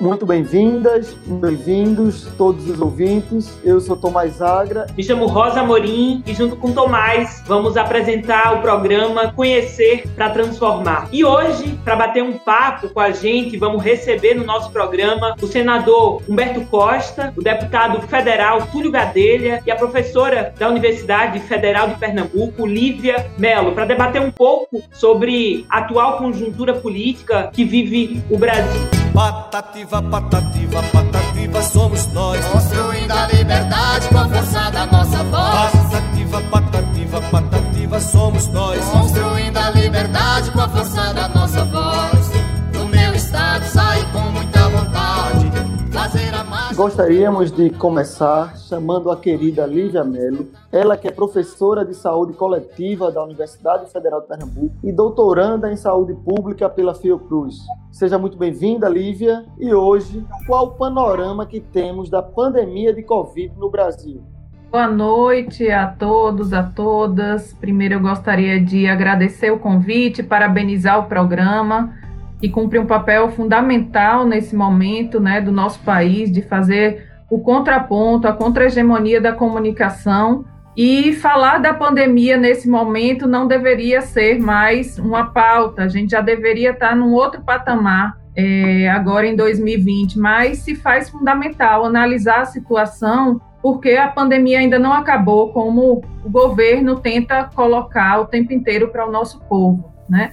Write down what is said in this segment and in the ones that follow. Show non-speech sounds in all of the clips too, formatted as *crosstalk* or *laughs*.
Muito bem-vindas, bem-vindos todos os ouvintes. Eu sou Tomás Agra. Me chamo Rosa Morim e junto com Tomás vamos apresentar o programa Conhecer para Transformar. E hoje, para bater um papo com a gente, vamos receber no nosso programa o senador Humberto Costa, o deputado federal Túlio Gadelha e a professora da Universidade Federal de Pernambuco, Lívia Melo, para debater um pouco sobre a atual conjuntura política que vive o Brasil. Patativa, patativa, patativa, somos nós. Construindo a liberdade com a força da nossa voz. Patativa, patativa, patativa, somos nós. Construindo a liberdade com a força da nossa voz. Gostaríamos de começar chamando a querida Lívia Melo, ela que é professora de saúde coletiva da Universidade Federal de Pernambuco e doutoranda em saúde pública pela Fiocruz. Seja muito bem-vinda, Lívia. E hoje, qual o panorama que temos da pandemia de Covid no Brasil? Boa noite a todos, a todas. Primeiro, eu gostaria de agradecer o convite, parabenizar o programa, que cumpre um papel fundamental nesse momento né, do nosso país, de fazer o contraponto, a contra-hegemonia da comunicação. E falar da pandemia nesse momento não deveria ser mais uma pauta, a gente já deveria estar num outro patamar é, agora em 2020, mas se faz fundamental analisar a situação porque a pandemia ainda não acabou, como o governo tenta colocar o tempo inteiro para o nosso povo, né?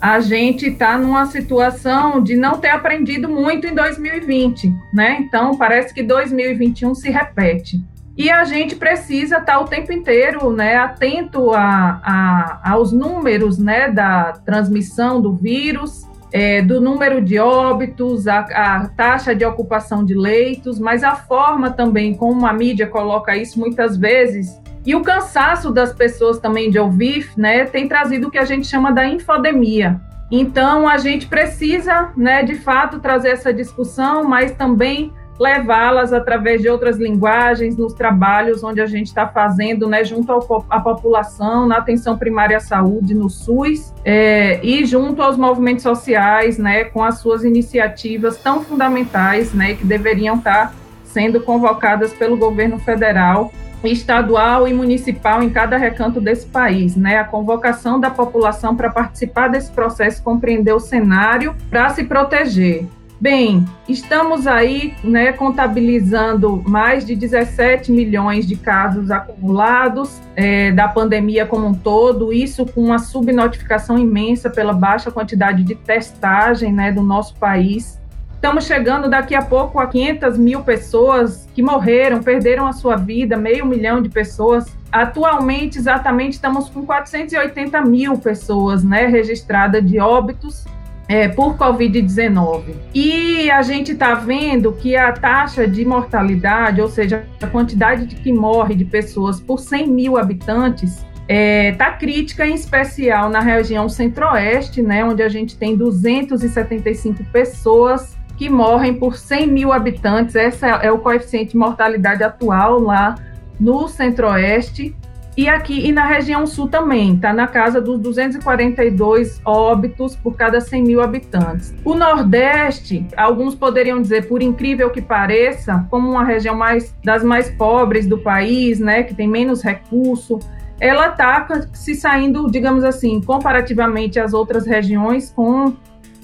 A gente está numa situação de não ter aprendido muito em 2020, né? Então parece que 2021 se repete. E a gente precisa estar tá o tempo inteiro, né, atento a, a, aos números, né, da transmissão do vírus é, do número de óbitos, a, a, taxa de ocupação de leitos, mas a forma também como a mídia coloca isso muitas vezes e o cansaço das pessoas também de ouvir, né, tem trazido o que a gente chama da infodemia. Então a gente precisa, né, de fato trazer essa discussão, mas também levá-las através de outras linguagens nos trabalhos onde a gente está fazendo, né, junto à população, na atenção primária à saúde, no SUS, é, e junto aos movimentos sociais, né, com as suas iniciativas tão fundamentais, né, que deveriam estar tá sendo convocadas pelo governo federal estadual e municipal em cada recanto desse país, né? A convocação da população para participar desse processo, compreender o cenário para se proteger. Bem, estamos aí né, contabilizando mais de 17 milhões de casos acumulados é, da pandemia como um todo, isso com uma subnotificação imensa pela baixa quantidade de testagem né, do nosso país. Estamos chegando daqui a pouco a 500 mil pessoas que morreram, perderam a sua vida, meio milhão de pessoas. Atualmente, exatamente, estamos com 480 mil pessoas né, registradas de óbitos é, por Covid-19. E a gente está vendo que a taxa de mortalidade, ou seja, a quantidade de que morre de pessoas por 100 mil habitantes, está é, tá crítica, em especial na região centro-oeste, né, onde a gente tem 275 pessoas que morrem por 100 mil habitantes. Esse é o coeficiente de mortalidade atual lá no centro-oeste. E aqui e na região sul também, está na casa dos 242 óbitos por cada 100 mil habitantes. O Nordeste, alguns poderiam dizer, por incrível que pareça, como uma região mais das mais pobres do país, né, que tem menos recurso, ela está se saindo, digamos assim, comparativamente às outras regiões, com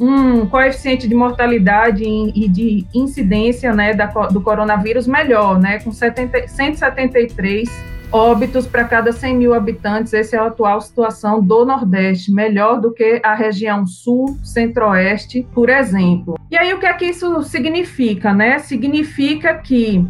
um coeficiente de mortalidade e de incidência né, da, do coronavírus melhor, né, com 70, 173 óbitos para cada 100 mil habitantes. Essa é a atual situação do Nordeste, melhor do que a região Sul, Centro-Oeste, por exemplo. E aí, o que é que isso significa? Né? Significa que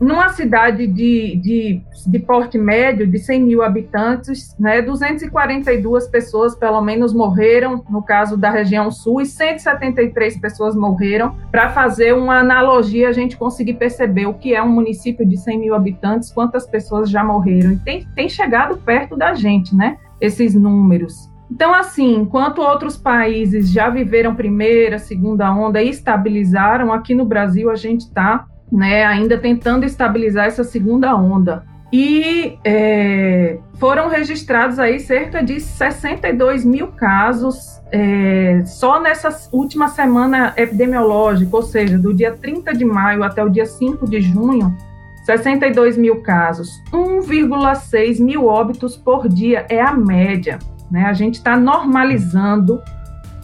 numa cidade de, de, de, porte médio, de 100 mil habitantes, né, 242 pessoas, pelo menos, morreram, no caso da região sul, e 173 pessoas morreram. Para fazer uma analogia, a gente conseguir perceber o que é um município de 100 mil habitantes, quantas pessoas já morreram. E tem, tem chegado perto da gente, né, esses números. Então, assim, enquanto outros países já viveram primeira, segunda onda e estabilizaram, aqui no Brasil a gente está né, ainda tentando estabilizar essa segunda onda. E é, foram registrados aí cerca de 62 mil casos é, só nessa última semana epidemiológica, ou seja, do dia 30 de maio até o dia 5 de junho, 62 mil casos, 1,6 mil óbitos por dia é a média. Né? A gente está normalizando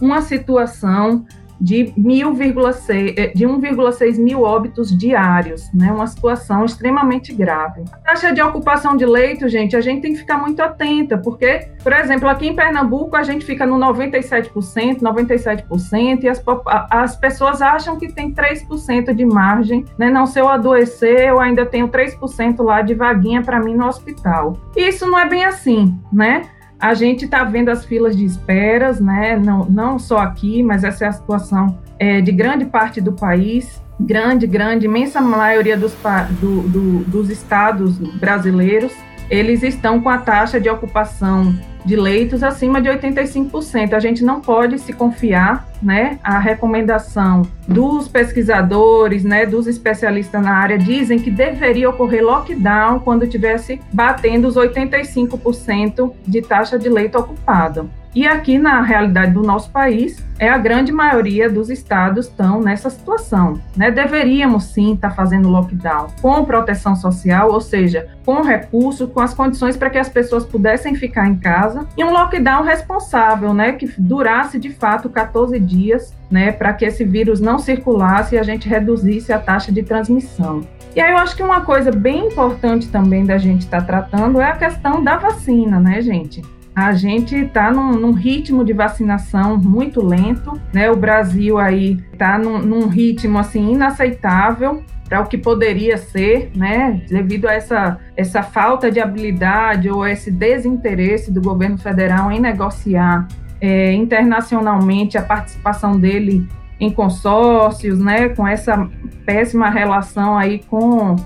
uma situação de, 1,6, eh, de 1,6 mil óbitos diários, né? Uma situação extremamente grave. A taxa de ocupação de leito, gente, a gente tem que ficar muito atenta, porque, por exemplo, aqui em Pernambuco a gente fica no 97%, 97%, e as, as pessoas acham que tem 3% de margem, né? Não, se eu adoecer, eu ainda tenho 3% lá de vaguinha para mim no hospital. Isso não é bem assim, né? A gente está vendo as filas de esperas, né? Não, não só aqui, mas essa é a situação é, de grande parte do país, grande, grande, imensa maioria dos, do, do, dos estados brasileiros eles estão com a taxa de ocupação de leitos acima de 85%. A gente não pode se confiar, né? A recomendação dos pesquisadores, né, dos especialistas na área dizem que deveria ocorrer lockdown quando tivesse batendo os 85% de taxa de leito ocupado. E aqui na realidade do nosso país, é a grande maioria dos estados estão nessa situação. Né? Deveríamos sim estar tá fazendo lockdown com proteção social, ou seja, com recursos, com as condições para que as pessoas pudessem ficar em casa, e um lockdown responsável, né? que durasse de fato 14 dias, né? para que esse vírus não circulasse e a gente reduzisse a taxa de transmissão. E aí eu acho que uma coisa bem importante também da gente estar tá tratando é a questão da vacina, né, gente? A gente está num, num, ritmo de vacinação muito lento, né? O Brasil aí está num, num, ritmo assim inaceitável para o que poderia ser, né? Devido a essa, essa falta de habilidade ou esse desinteresse do governo federal em negociar é, internacionalmente a participação dele em consórcios, né? Com essa péssima relação aí com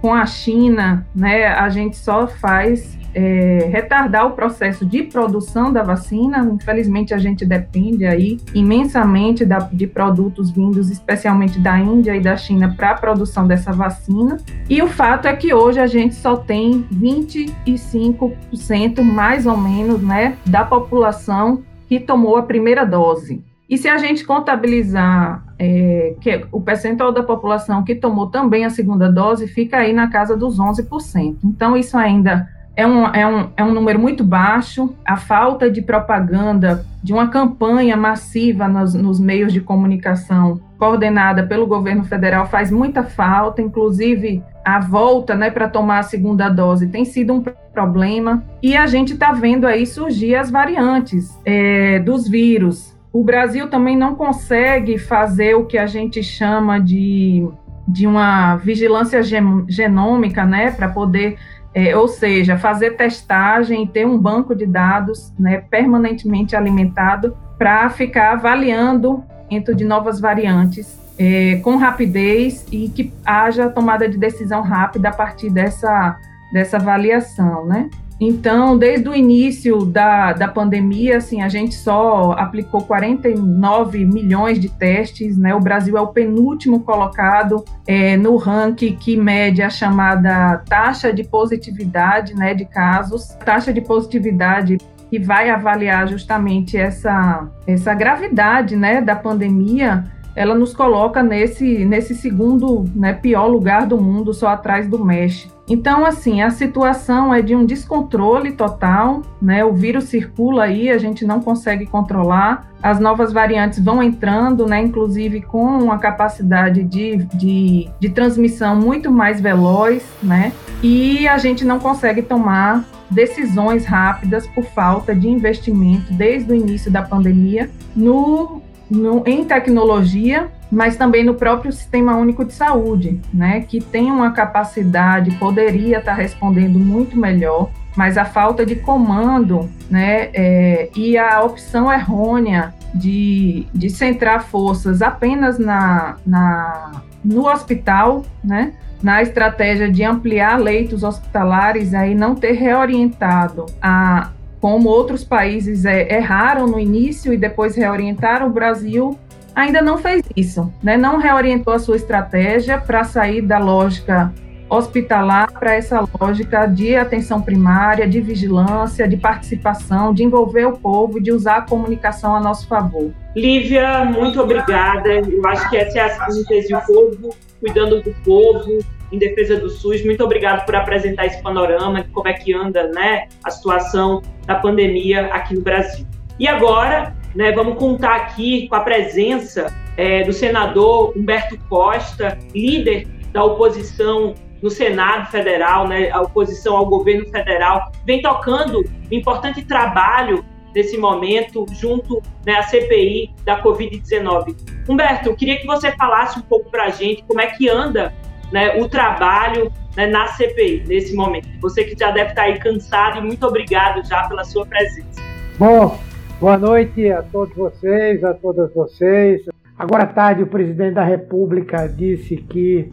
com a China, né? A gente só faz é, retardar o processo de produção da vacina. Infelizmente, a gente depende aí imensamente da, de produtos vindos, especialmente da Índia e da China, para a produção dessa vacina. E o fato é que hoje a gente só tem 25% mais ou menos, né, da população que tomou a primeira dose. E se a gente contabilizar é, que o percentual da população que tomou também a segunda dose, fica aí na casa dos 11%. Então, isso ainda é um, é, um, é um número muito baixo. A falta de propaganda, de uma campanha massiva nos, nos meios de comunicação coordenada pelo governo federal faz muita falta, inclusive a volta né, para tomar a segunda dose tem sido um problema. E a gente está vendo aí surgir as variantes é, dos vírus. O Brasil também não consegue fazer o que a gente chama de, de uma vigilância genômica, né, para poder é, ou seja, fazer testagem e ter um banco de dados né, permanentemente alimentado para ficar avaliando dentro de novas variantes é, com rapidez e que haja tomada de decisão rápida a partir dessa, dessa avaliação, né? Então, desde o início da, da pandemia, assim, a gente só aplicou 49 milhões de testes, né? O Brasil é o penúltimo colocado é, no ranking que mede a chamada taxa de positividade, né, de casos. Taxa de positividade que vai avaliar justamente essa, essa gravidade, né, da pandemia, ela nos coloca nesse, nesse segundo né, pior lugar do mundo, só atrás do México. Então, assim, a situação é de um descontrole total, né? O vírus circula aí, a gente não consegue controlar. As novas variantes vão entrando, né? Inclusive com uma capacidade de, de, de transmissão muito mais veloz, né? E a gente não consegue tomar decisões rápidas por falta de investimento desde o início da pandemia no no, em tecnologia, mas também no próprio Sistema Único de Saúde, né, que tem uma capacidade, poderia estar respondendo muito melhor, mas a falta de comando né, é, e a opção errônea de, de centrar forças apenas na, na, no hospital, né, na estratégia de ampliar leitos hospitalares, aí não ter reorientado a, como outros países é, erraram no início e depois reorientaram, o Brasil ainda não fez isso, né? não reorientou a sua estratégia para sair da lógica hospitalar para essa lógica de atenção primária, de vigilância, de participação, de envolver o povo de usar a comunicação a nosso favor. Lívia, muito obrigada. Eu acho que essa é a síntese do povo, cuidando do povo, em defesa do SUS. Muito obrigado por apresentar esse panorama de como é que anda né, a situação da pandemia aqui no Brasil. E agora, né, vamos contar aqui com a presença é, do senador Humberto Costa, líder da oposição no Senado Federal, né, a oposição ao governo federal, vem tocando um importante trabalho nesse momento junto né, à CPI da Covid-19. Humberto, eu queria que você falasse um pouco para a gente como é que anda né, o trabalho né, na CPI nesse momento. Você que já deve estar aí cansado e muito obrigado já pela sua presença. Bom, boa noite a todos vocês, a todas vocês. Agora à tarde o presidente da República disse que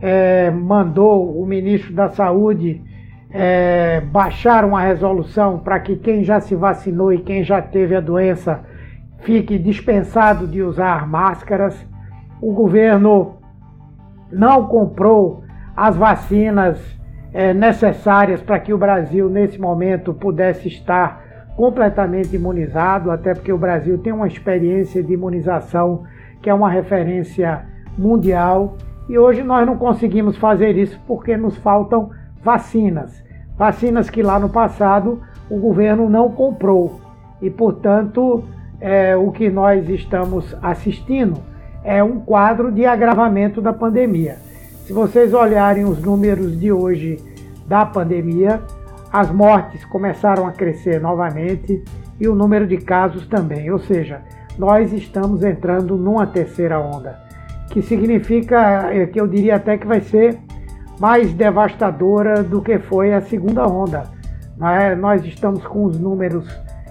é, mandou o ministro da Saúde é, baixar uma resolução para que quem já se vacinou e quem já teve a doença fique dispensado de usar máscaras. O governo não comprou as vacinas é, necessárias para que o Brasil, nesse momento, pudesse estar completamente imunizado, até porque o Brasil tem uma experiência de imunização que é uma referência mundial e hoje nós não conseguimos fazer isso porque nos faltam vacinas. Vacinas que lá no passado o governo não comprou. E, portanto, é, o que nós estamos assistindo é um quadro de agravamento da pandemia. Se vocês olharem os números de hoje da pandemia, as mortes começaram a crescer novamente e o número de casos também. Ou seja, nós estamos entrando numa terceira onda que significa, é, que eu diria até que vai ser mais devastadora do que foi a segunda onda. É? Nós estamos com os números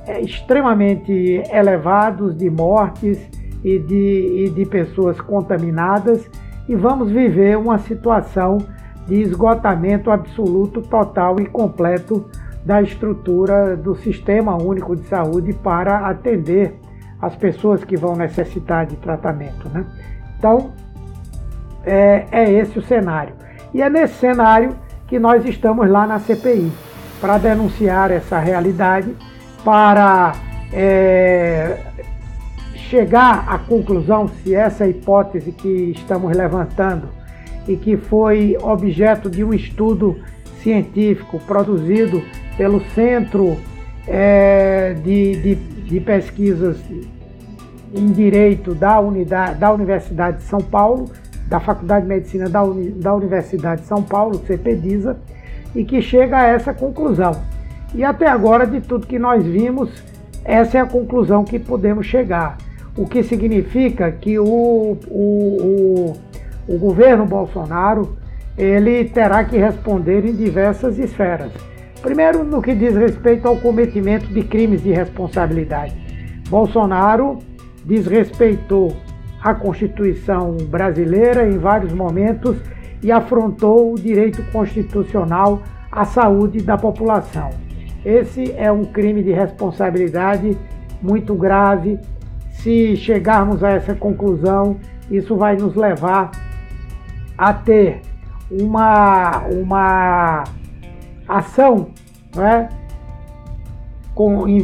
é, extremamente elevados de mortes e de, e de pessoas contaminadas e vamos viver uma situação de esgotamento absoluto, total e completo da estrutura do Sistema Único de Saúde para atender as pessoas que vão necessitar de tratamento. Né? Então, é, é esse o cenário. E é nesse cenário que nós estamos lá na CPI, para denunciar essa realidade, para é, chegar à conclusão se essa hipótese que estamos levantando e que foi objeto de um estudo científico produzido pelo Centro é, de, de, de Pesquisas em Direito da, unidade, da Universidade de São Paulo, da Faculdade de Medicina da, Uni, da Universidade de São Paulo, CPDISA, e que chega a essa conclusão. E até agora, de tudo que nós vimos, essa é a conclusão que podemos chegar. O que significa que o, o, o, o governo Bolsonaro ele terá que responder em diversas esferas. Primeiro, no que diz respeito ao cometimento de crimes de responsabilidade. Bolsonaro desrespeitou a Constituição brasileira em vários momentos e afrontou o direito constitucional à saúde da população. Esse é um crime de responsabilidade muito grave. Se chegarmos a essa conclusão, isso vai nos levar a ter uma, uma ação não é?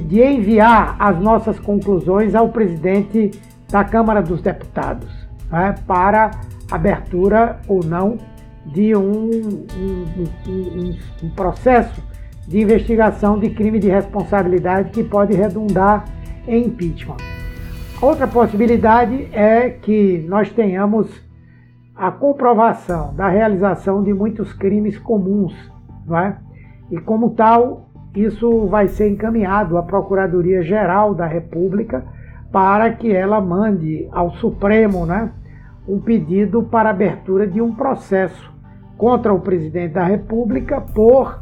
de enviar as nossas conclusões ao presidente da Câmara dos Deputados né, para abertura ou não de um, um, um, um, processo de investigação de crime de responsabilidade que pode redundar em impeachment. Outra possibilidade é que nós tenhamos a comprovação da realização de muitos crimes comuns, não é? e como tal, isso vai ser encaminhado à Procuradoria Geral da República para que ela mande ao Supremo né, um pedido para abertura de um processo contra o presidente da República por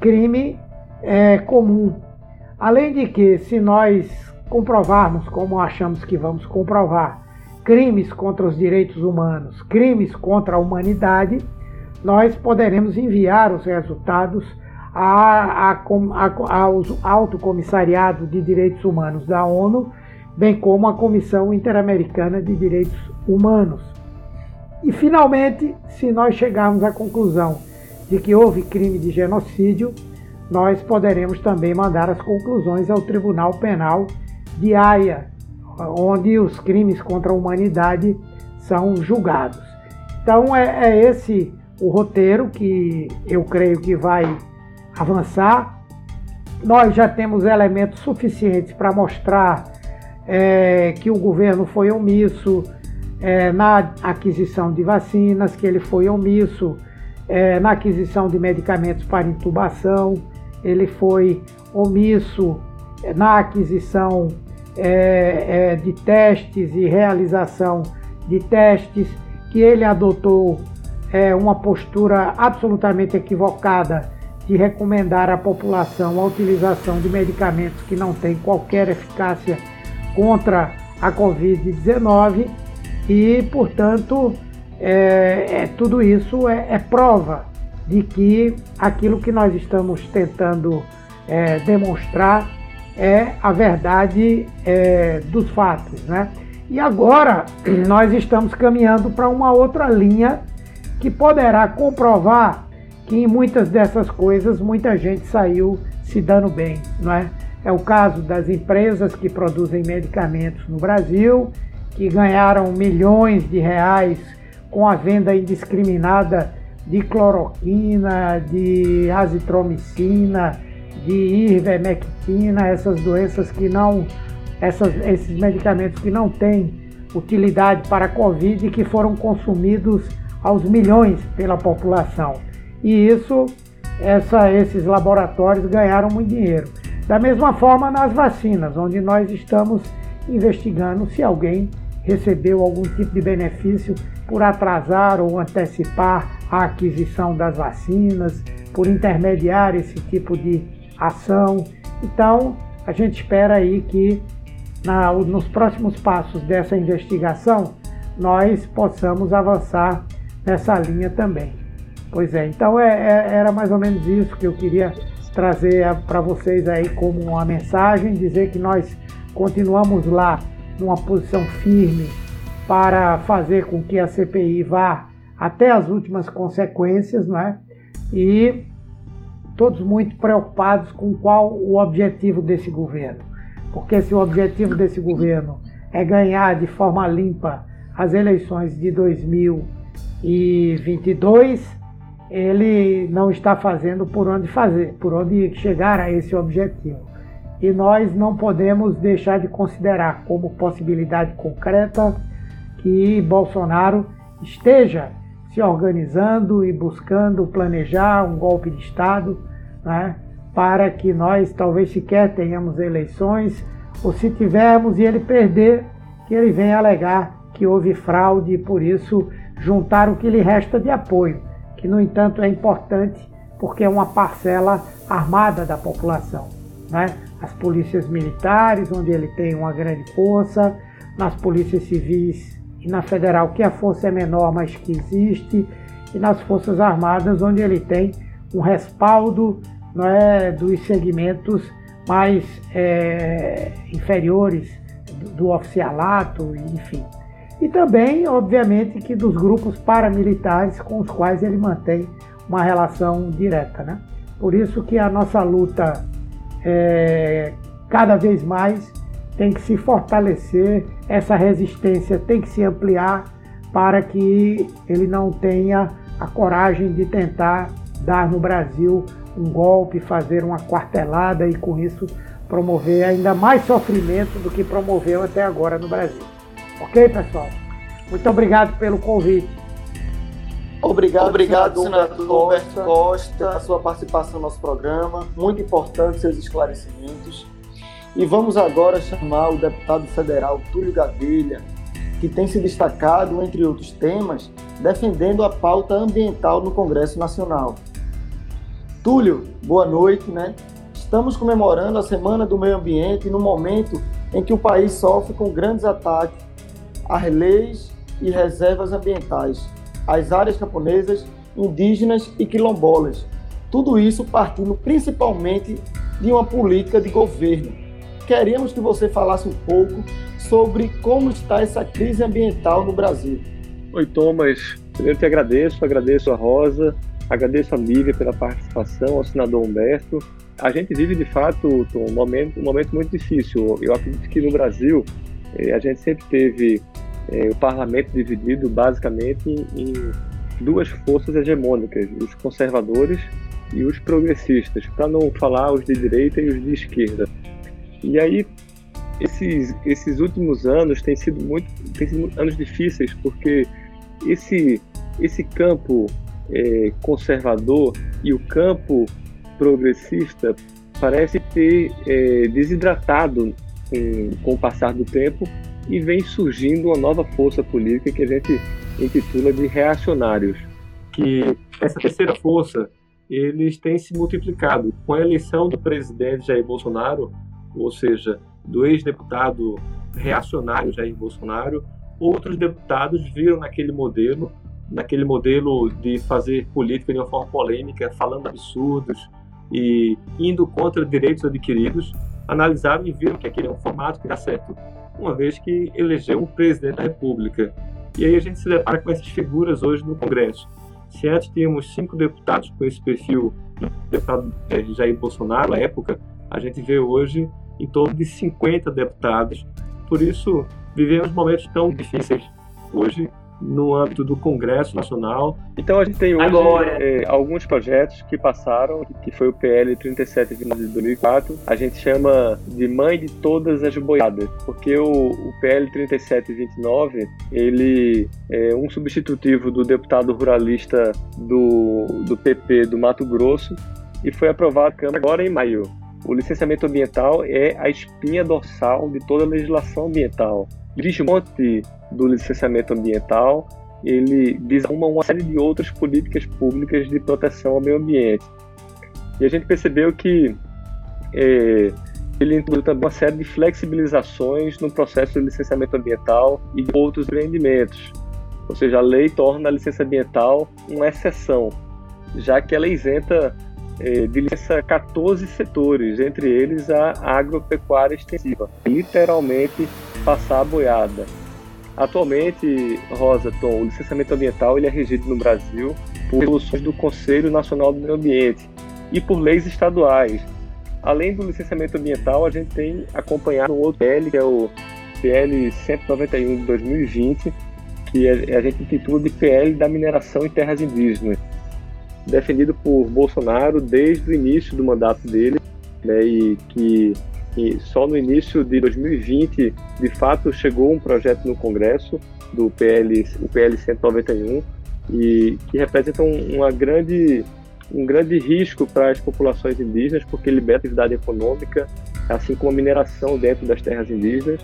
crime é, comum. Além de que, se nós comprovarmos, como achamos que vamos comprovar, crimes contra os direitos humanos, crimes contra a humanidade, nós poderemos enviar os resultados a, a, a, ao Alto Comissariado de Direitos Humanos da ONU bem como a Comissão Interamericana de Direitos Humanos. E, finalmente, se nós chegarmos à conclusão de que houve crime de genocídio, nós poderemos também mandar as conclusões ao Tribunal Penal de Haia, onde os crimes contra a humanidade são julgados. Então é, é esse o roteiro que eu creio que vai avançar. Nós já temos elementos suficientes para mostrar é, que o governo foi omisso é, na aquisição de vacinas, que ele foi omisso é, na aquisição de medicamentos para intubação, ele foi omisso na aquisição é, é, de testes e realização de testes, que ele adotou é, uma postura absolutamente equivocada de recomendar à população a utilização de medicamentos que não têm qualquer eficácia contra a Covid-19 e, portanto, é, é, tudo isso é, é prova de que aquilo que nós estamos tentando é, demonstrar é a verdade é, dos fatos, né? E agora *clears throat* nós estamos caminhando para uma outra linha que poderá comprovar que em muitas dessas coisas muita gente saiu se dando bem, não é? É o caso das empresas que produzem medicamentos no Brasil, que ganharam milhões de reais com a venda indiscriminada de cloroquina, de azitromicina, de ivermectina, essas doenças que não, essas, esses medicamentos que não têm utilidade para a Covid e que foram consumidos aos milhões pela população. E isso, essa, esses laboratórios ganharam muito dinheiro. Da mesma forma nas vacinas, onde nós estamos investigando se alguém recebeu algum tipo de benefício por atrasar ou antecipar a aquisição das vacinas, por intermediar esse tipo de ação. Então, a gente espera aí que na, nos próximos passos dessa investigação nós possamos avançar nessa linha também. Pois é, então é, é, era mais ou menos isso que eu queria trazer para vocês aí como uma mensagem, dizer que nós continuamos lá numa posição firme para fazer com que a CPI vá até as últimas consequências, não é? E todos muito preocupados com qual o objetivo desse governo. Porque se o objetivo desse governo é ganhar de forma limpa as eleições de 2022, ele não está fazendo por onde fazer, por onde chegar a esse objetivo. E nós não podemos deixar de considerar como possibilidade concreta que Bolsonaro esteja se organizando e buscando planejar um golpe de Estado né, para que nós talvez sequer tenhamos eleições, ou se tivermos e ele perder, que ele venha alegar que houve fraude e por isso juntar o que lhe resta de apoio, que no entanto é importante porque é uma parcela armada da população. Né? As polícias militares, onde ele tem uma grande força, nas polícias civis e na federal, que a força é menor, mas que existe, e nas Forças Armadas, onde ele tem um respaldo não é, dos segmentos mais é, inferiores do, do oficialato, enfim. E também, obviamente, que dos grupos paramilitares com os quais ele mantém uma relação direta. Né? Por isso que a nossa luta é, cada vez mais tem que se fortalecer, essa resistência tem que se ampliar para que ele não tenha a coragem de tentar dar no Brasil um golpe, fazer uma quartelada e com isso promover ainda mais sofrimento do que promoveu até agora no Brasil. Ok, pessoal? Muito obrigado pelo convite. Obrigado, obrigado senador Costa, Costa, a sua participação no nosso programa. Muito importante seus esclarecimentos. E vamos agora chamar o deputado federal Túlio Gadelha, que tem se destacado, entre outros temas, defendendo a pauta ambiental no Congresso Nacional. Túlio, boa noite, né? Estamos comemorando a Semana do Meio Ambiente no momento em que o país sofre com grandes ataques às leis e reservas ambientais, às áreas camponesas, indígenas e quilombolas. Tudo isso partindo principalmente de uma política de governo. Queríamos que você falasse um pouco sobre como está essa crise ambiental no Brasil. Oi, Thomas. Primeiro te agradeço, agradeço a Rosa, agradeço a Lívia pela participação, ao senador Humberto. A gente vive, de fato, um momento, um momento muito difícil. Eu acredito que no Brasil eh, a gente sempre teve eh, o parlamento dividido basicamente em duas forças hegemônicas, os conservadores e os progressistas, para não falar os de direita e os de esquerda. E aí esses, esses últimos anos têm sido muito têm sido anos difíceis porque esse esse campo é, conservador e o campo progressista parece ter é, desidratado com, com o passar do tempo e vem surgindo uma nova força política que a gente intitula de reacionários. Que essa terceira força eles têm se multiplicado com a eleição do presidente Jair Bolsonaro, ou seja, do ex-deputado reacionário Jair Bolsonaro, outros deputados viram naquele modelo, naquele modelo de fazer política de uma forma polêmica, falando absurdos e indo contra direitos adquiridos, analisaram e viram que aquele é um formato que dá certo, uma vez que elegeu um presidente da República. E aí a gente se depara com essas figuras hoje no Congresso. Se antes tínhamos cinco deputados com esse perfil, deputado Jair Bolsonaro, à época, a gente vê hoje em torno de 50 deputados. Por isso, vivemos momentos tão difíceis hoje no âmbito do Congresso Nacional. Então a gente tem hoje é, alguns projetos que passaram, que foi o PL 37 de 2004, a gente chama de mãe de todas as boiadas, porque o, o PL 3729 ele é um substitutivo do deputado ruralista do, do PP do Mato Grosso e foi aprovado agora em maio. O licenciamento ambiental é a espinha dorsal de toda a legislação ambiental. Desmonte do licenciamento ambiental, ele desarma uma série de outras políticas públicas de proteção ao meio ambiente. E a gente percebeu que é, ele incluiu também uma série de flexibilizações no processo de licenciamento ambiental e de outros empreendimentos. Ou seja, a lei torna a licença ambiental uma exceção, já que ela isenta é, de licença 14 setores, entre eles a agropecuária extensiva, literalmente passar a boiada. Atualmente, Rosa, Tom, o licenciamento ambiental ele é regido no Brasil por resoluções do Conselho Nacional do Meio Ambiente e por leis estaduais. Além do licenciamento ambiental, a gente tem acompanhado um outro PL, que é o PL 191 de 2020, que a gente intitula de PL da mineração em terras indígenas defendido por Bolsonaro desde o início do mandato dele, né, e que e só no início de 2020, de fato, chegou um projeto no Congresso do PL, o PL 191, e que representa um, uma grande, um grande risco para as populações indígenas, porque liberta a atividade econômica, assim como a mineração dentro das terras indígenas.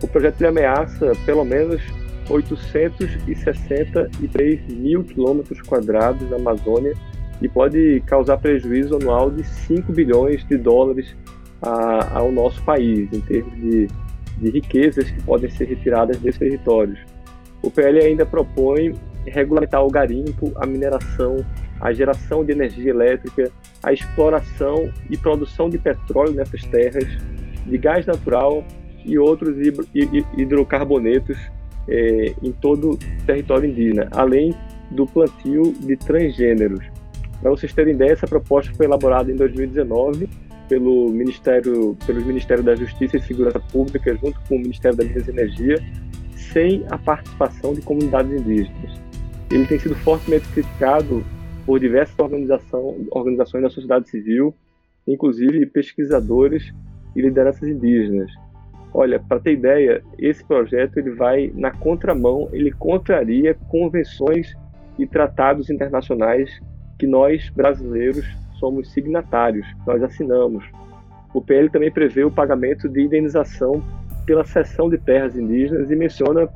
O projeto ameaça pelo menos 863 mil quilômetros quadrados na Amazônia e pode causar prejuízo anual de 5 bilhões de dólares a, ao nosso país, em termos de, de riquezas que podem ser retiradas desses territórios. O PL ainda propõe regulamentar o garimpo, a mineração, a geração de energia elétrica, a exploração e produção de petróleo nessas terras, de gás natural e outros hidrocarbonetos é, em todo o território indígena, além do plantio de transgêneros. Para vocês terem ideia, essa proposta foi elaborada em 2019 pelo Ministério, pelos Ministérios da Justiça e Segurança Pública, junto com o Ministério da Minas e Energia, sem a participação de comunidades indígenas. Ele tem sido fortemente criticado por diversas organizações da sociedade civil, inclusive pesquisadores e lideranças indígenas. Olha, para ter ideia, esse projeto ele vai na contramão, ele contraria convenções e tratados internacionais que nós brasileiros somos signatários, nós assinamos. O PL também prevê o pagamento de indenização pela cessão de terras indígenas e menciona,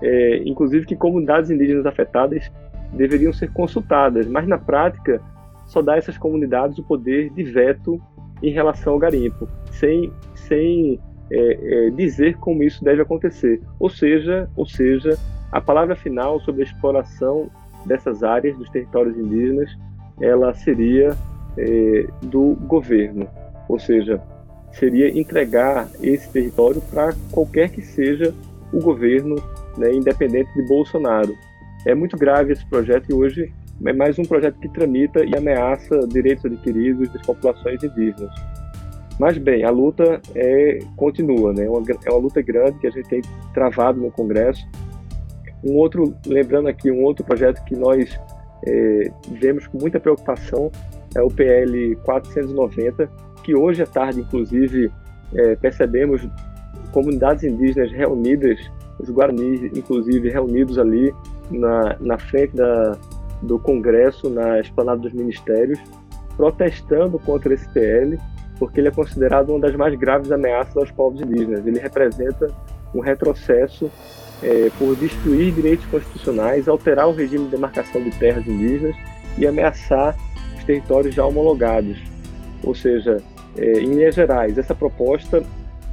é, inclusive, que comunidades indígenas afetadas deveriam ser consultadas, mas na prática só dá a essas comunidades o poder de veto em relação ao garimpo, sem, sem é, é, dizer como isso deve acontecer. Ou seja, ou seja, a palavra final sobre a exploração dessas áreas dos territórios indígenas, ela seria é, do governo, ou seja, seria entregar esse território para qualquer que seja o governo, né, independente de Bolsonaro. É muito grave esse projeto e hoje é mais um projeto que tramita e ameaça direitos adquiridos das populações indígenas. Mas bem, a luta é, continua, né? É uma, é uma luta grande que a gente tem travado no Congresso. Um outro, lembrando aqui, um outro projeto que nós é, vemos com muita preocupação é o PL 490, que hoje à tarde, inclusive, é, percebemos comunidades indígenas reunidas, os guaranis, inclusive, reunidos ali na, na frente da, do Congresso, na esplanada dos ministérios, protestando contra esse PL, porque ele é considerado uma das mais graves ameaças aos povos indígenas. Ele representa um retrocesso é, por destruir direitos constitucionais, alterar o regime de demarcação de terras indígenas e ameaçar os territórios já homologados. Ou seja, é, em linhas gerais, essa proposta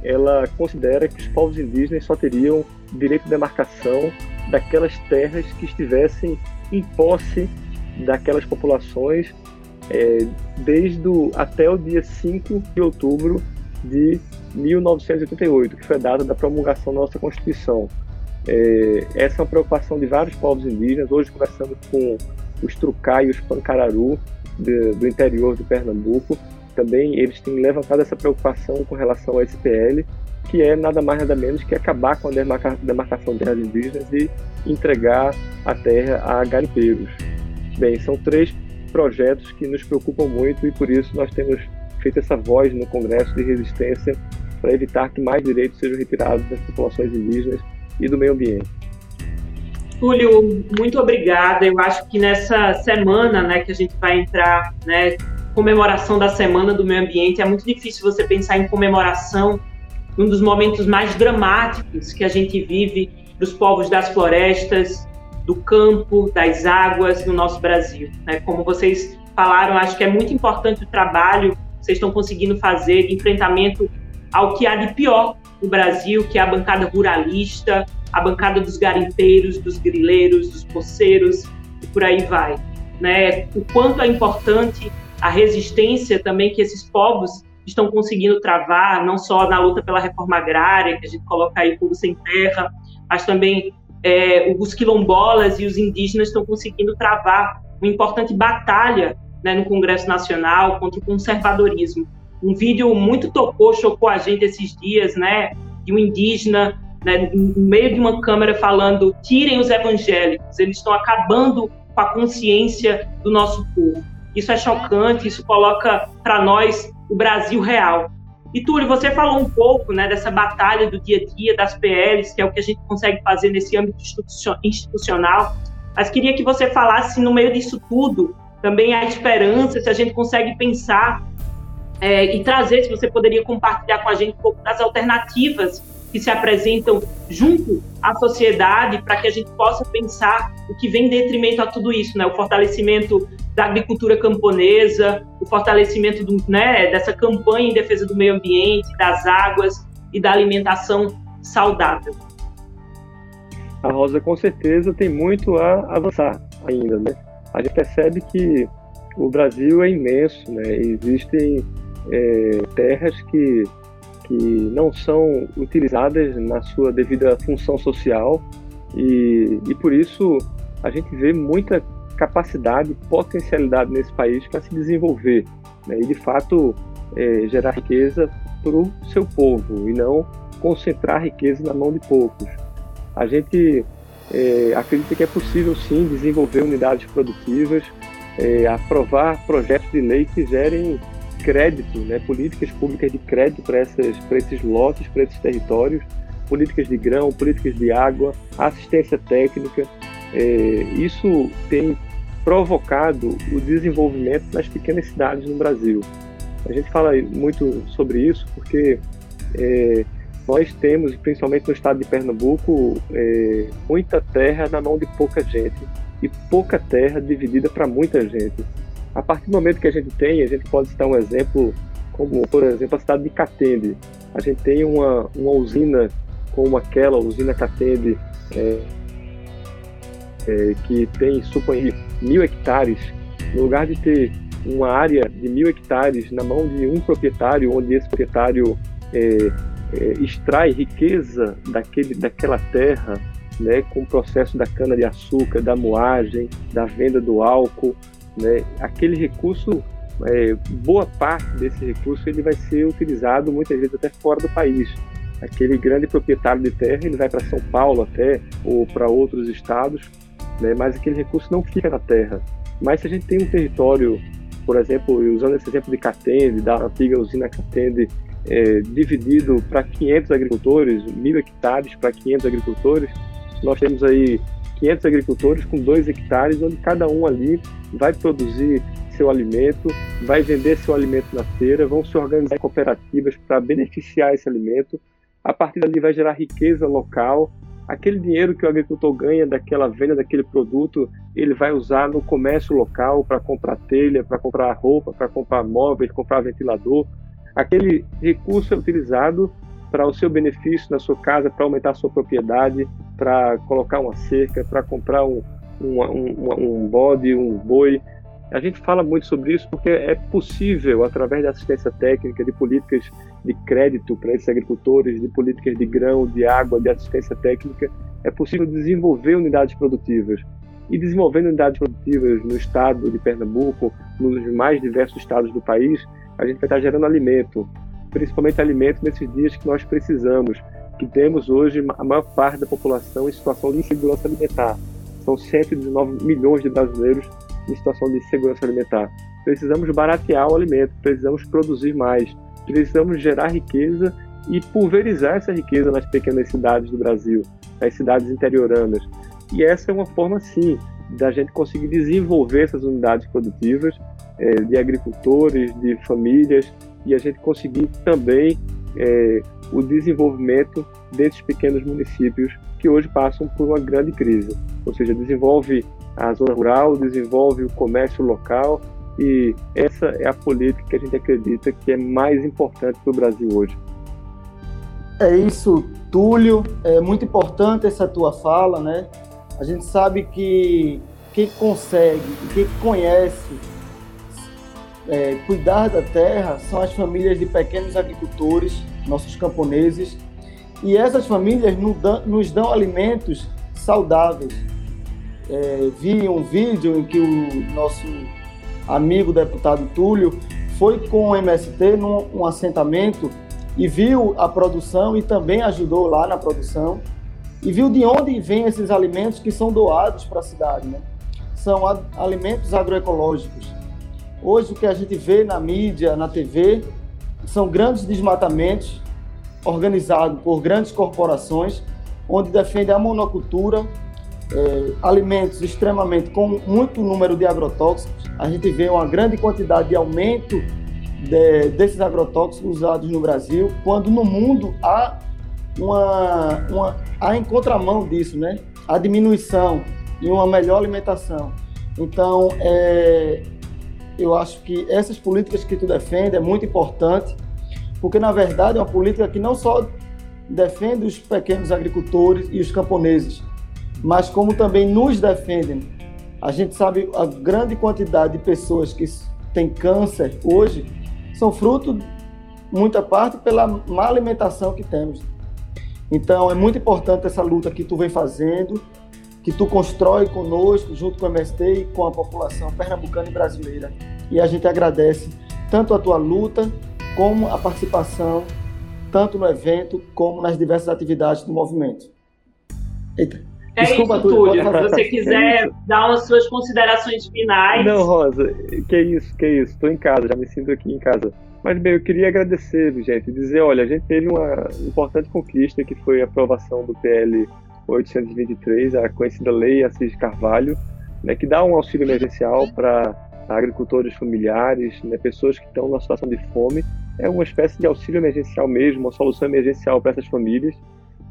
ela considera que os povos indígenas só teriam direito de demarcação daquelas terras que estivessem em posse daquelas populações é, desde até o dia 5 de outubro de 1988, que foi a data da promulgação da nossa Constituição. É, essa é uma preocupação de vários povos indígenas. Hoje, conversando com os Trucai e os Pancararu de, do interior de Pernambuco, também eles têm levantado essa preocupação com relação ao SPL, que é nada mais nada menos que acabar com a demarca, demarcação de terras indígenas e entregar a terra a garimpeiros. Bem, são três projetos que nos preocupam muito e por isso nós temos feito essa voz no Congresso de resistência para evitar que mais direitos sejam retirados das populações indígenas e do meio ambiente. Túlio, muito obrigada. Eu acho que nessa semana, né, que a gente vai entrar, né, comemoração da Semana do Meio Ambiente, é muito difícil você pensar em comemoração num dos momentos mais dramáticos que a gente vive dos povos das florestas, do campo, das águas no nosso Brasil. Né? Como vocês falaram, acho que é muito importante o trabalho que vocês estão conseguindo fazer de enfrentamento ao que há de pior no Brasil, que é a bancada ruralista, a bancada dos garimpeiros, dos grileiros, dos poceiros e por aí vai. Né? O quanto é importante a resistência também que esses povos estão conseguindo travar, não só na luta pela reforma agrária, que a gente coloca aí povo sem terra, mas também é, os quilombolas e os indígenas estão conseguindo travar uma importante batalha né, no Congresso Nacional contra o conservadorismo. Um vídeo muito tocou, chocou a gente esses dias, né, de um indígena né, no meio de uma câmera falando: tirem os evangélicos, eles estão acabando com a consciência do nosso povo. Isso é chocante, isso coloca para nós o Brasil real. E Túlio, você falou um pouco né, dessa batalha do dia a dia, das PLs, que é o que a gente consegue fazer nesse âmbito institucional, mas queria que você falasse, no meio disso tudo, também a esperança, se a gente consegue pensar é, e trazer, se você poderia compartilhar com a gente um pouco das alternativas que se apresentam junto à sociedade para que a gente possa pensar o que vem em detrimento a tudo isso, né? O fortalecimento da agricultura camponesa, o fortalecimento do, né, dessa campanha em defesa do meio ambiente, das águas e da alimentação saudável. A Rosa com certeza tem muito a avançar ainda, né? A gente percebe que o Brasil é imenso, né? Existem é, terras que que não são utilizadas na sua devida função social e, e por isso a gente vê muita capacidade, potencialidade nesse país para se desenvolver né, e de fato é, gerar riqueza para o seu povo e não concentrar riqueza na mão de poucos. A gente é, acredita que é possível sim desenvolver unidades produtivas, é, aprovar projetos de lei que gerem crédito, né, políticas públicas de crédito para esses lotes, para esses territórios, políticas de grão, políticas de água, assistência técnica. É, isso tem provocado o desenvolvimento nas pequenas cidades no Brasil. A gente fala muito sobre isso porque é, nós temos, principalmente no estado de Pernambuco, é, muita terra na mão de pouca gente e pouca terra dividida para muita gente. A partir do momento que a gente tem, a gente pode citar um exemplo, como por exemplo a cidade de Catende. A gente tem uma, uma usina como aquela, usina Catende, é, é, que tem, suponho, mil hectares, no lugar de ter uma área de mil hectares na mão de um proprietário, onde esse proprietário é, é, extrai riqueza daquele, daquela terra né, com o processo da cana-de-açúcar, da moagem, da venda do álcool, né, aquele recurso, é, boa parte desse recurso ele vai ser utilizado muitas vezes até fora do país. Aquele grande proprietário de terra ele vai para São Paulo até ou para outros estados, né, mas aquele recurso não fica na terra. Mas se a gente tem um território, por exemplo, usando esse exemplo de Catende, da antiga usina Catende, é, dividido para 500 agricultores, mil hectares para 500 agricultores, nós temos aí 500 agricultores com 2 hectares, onde cada um ali vai produzir seu alimento, vai vender seu alimento na feira, vão se organizar em cooperativas para beneficiar esse alimento. A partir dali vai gerar riqueza local. Aquele dinheiro que o agricultor ganha daquela venda daquele produto, ele vai usar no comércio local para comprar telha, para comprar roupa, para comprar móveis, comprar ventilador. Aquele recurso é utilizado para o seu benefício na sua casa, para aumentar a sua propriedade, para colocar uma cerca, para comprar um, um, um, um bode, um boi. A gente fala muito sobre isso porque é possível, através da assistência técnica, de políticas de crédito para esses agricultores, de políticas de grão, de água, de assistência técnica, é possível desenvolver unidades produtivas. E desenvolvendo unidades produtivas no estado de Pernambuco, nos mais diversos estados do país, a gente vai estar gerando alimento, principalmente alimento nesses dias que nós precisamos, que temos hoje a maior parte da população em situação de insegurança alimentar. São 119 milhões de brasileiros em situação de insegurança alimentar. Precisamos baratear o alimento, precisamos produzir mais, precisamos gerar riqueza e pulverizar essa riqueza nas pequenas cidades do Brasil, nas cidades interioranas. E essa é uma forma, sim, da gente conseguir desenvolver essas unidades produtivas é, de agricultores, de famílias, e a gente conseguir também é, o desenvolvimento desses pequenos municípios que hoje passam por uma grande crise. Ou seja, desenvolve a zona rural, desenvolve o comércio local e essa é a política que a gente acredita que é mais importante para o Brasil hoje. É isso, Túlio. É muito importante essa tua fala, né? A gente sabe que quem consegue, quem conhece é, cuidar da terra são as famílias de pequenos agricultores, nossos camponeses, e essas famílias nos dão, alimentos saudáveis. É, vi um vídeo em que o nosso amigo deputado Túlio foi com o MST num um assentamento e viu a produção e também ajudou lá na produção e viu de onde vêm esses alimentos que são doados para a cidade. Né? São alimentos agroecológicos Hoje o que a gente vê na mídia, na TV, são grandes desmatamentos organizados por grandes corporações, onde defendem a monocultura, é, alimentos extremamente com muito número de agrotóxicos. A gente vê uma grande quantidade de aumento de, desses agrotóxicos usados no Brasil, quando no mundo há uma, uma em contramão disso, né? A diminuição e uma melhor alimentação. Então, é, eu acho que essas políticas que tu defende é muito importante, porque na verdade é uma política que não só defende os pequenos agricultores e os camponeses, mas como também nos defendem. A gente sabe a grande quantidade de pessoas que têm câncer hoje são fruto, muita parte, pela má alimentação que temos. Então é muito importante essa luta que tu vem fazendo, que tu constrói conosco, junto com o MST e com a população pernambucana e brasileira. E a gente agradece tanto a tua luta, como a participação, tanto no evento, como nas diversas atividades do movimento. Eita. É Desculpa, isso, Túlio. Se você quiser é dar umas suas considerações finais. Não, Rosa, que isso, que isso. Estou em casa, já me sinto aqui em casa. Mas, bem, eu queria agradecer, gente, dizer, olha, a gente teve uma importante conquista que foi a aprovação do PL 823, a conhecida Lei Assis Carvalho, né, que dá um auxílio emergencial para agricultores familiares, né, pessoas que estão numa situação de fome. É uma espécie de auxílio emergencial mesmo, uma solução emergencial para essas famílias.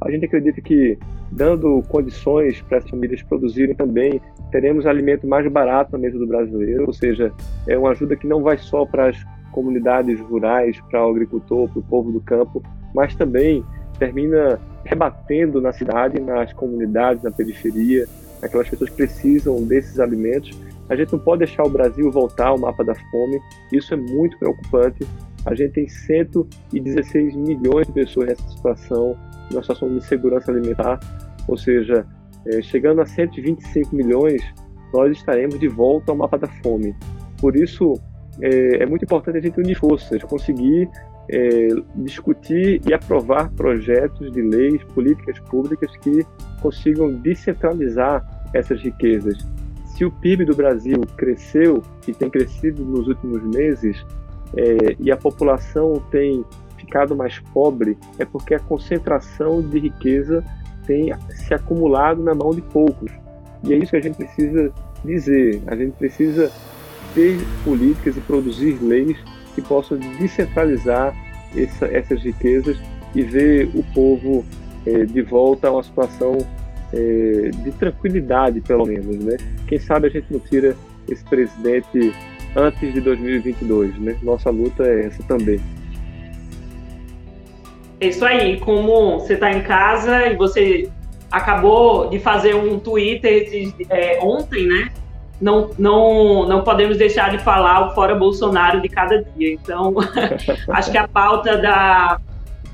A gente acredita que, dando condições para essas famílias produzirem também, teremos alimento mais barato na mesa do brasileiro, ou seja, é uma ajuda que não vai só para as comunidades rurais, para o agricultor, para o povo do campo, mas também termina rebatendo na cidade, nas comunidades, na periferia, aquelas pessoas precisam desses alimentos. A gente não pode deixar o Brasil voltar ao mapa da fome, isso é muito preocupante. A gente tem 116 milhões de pessoas nessa situação, numa situação de insegurança alimentar. ou seja, é, chegando a 125 milhões, nós estaremos de volta ao mapa da fome. Por isso, é, é muito importante a gente unir forças, conseguir é, discutir e aprovar projetos de leis, políticas públicas que consigam descentralizar essas riquezas. Se o PIB do Brasil cresceu e tem crescido nos últimos meses, é, e a população tem ficado mais pobre, é porque a concentração de riqueza tem se acumulado na mão de poucos. E é isso que a gente precisa dizer. A gente precisa ter políticas e produzir leis que possam descentralizar essa, essas riquezas e ver o povo é, de volta a uma situação é, de tranquilidade, pelo menos. Né? Quem sabe a gente não tira esse presidente antes de 2022. Né? Nossa luta é essa também. É isso aí. Como você está em casa e você acabou de fazer um Twitter é, ontem, né? Não, não, não podemos deixar de falar o fora Bolsonaro de cada dia. Então, *laughs* acho que a pauta da,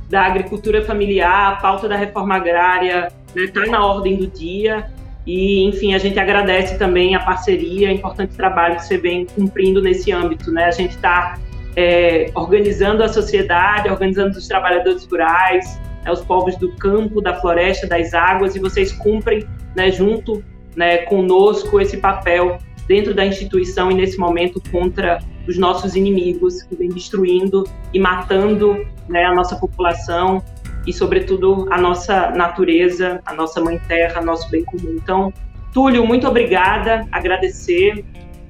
da agricultura familiar, a pauta da reforma agrária está né, tá na ordem do dia. E, enfim, a gente agradece também a parceria, o importante trabalho que você vem cumprindo nesse âmbito. Né? A gente está é, organizando a sociedade, organizando os trabalhadores rurais, né, os povos do campo, da floresta, das águas, e vocês cumprem né, junto né, conosco esse papel dentro da instituição e nesse momento contra os nossos inimigos que vem destruindo e matando né, a nossa população e, sobretudo, a nossa natureza, a nossa mãe terra, nosso bem comum. Então, Túlio, muito obrigada, agradecer.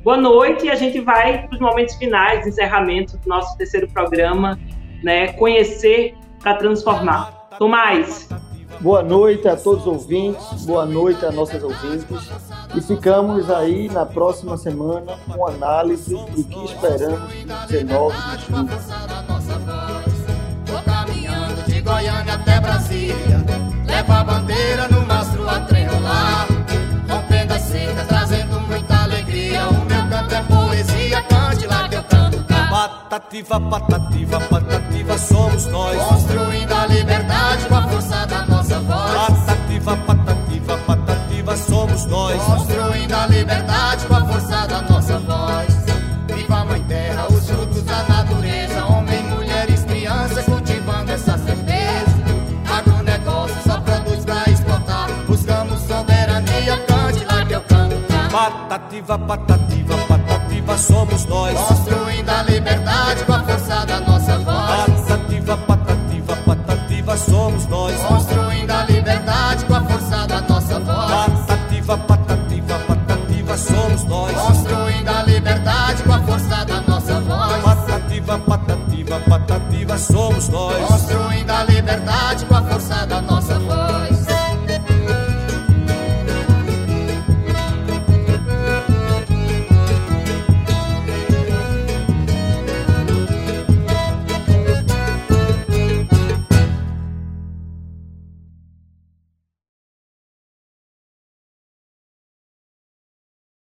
Boa noite e a gente vai para os momentos finais, encerramento do nosso terceiro programa, né, Conhecer para Transformar. Tomás, Boa noite a todos os ouvintes, boa noite a nossas ouvintes. E ficamos aí na próxima semana com análise do que esperamos no 19 de julho. Tô caminhando de Goiânia até Brasília, levo a bandeira no mastro a trerolar, rompendo as secas, trazendo muita alegria. O meu canto é poesia, cante lá que eu canto cá. Patativa, patativa, patativa, somos nós. Construindo Patativa, patativa, somos nós. Construindo a liberdade com a força da nossa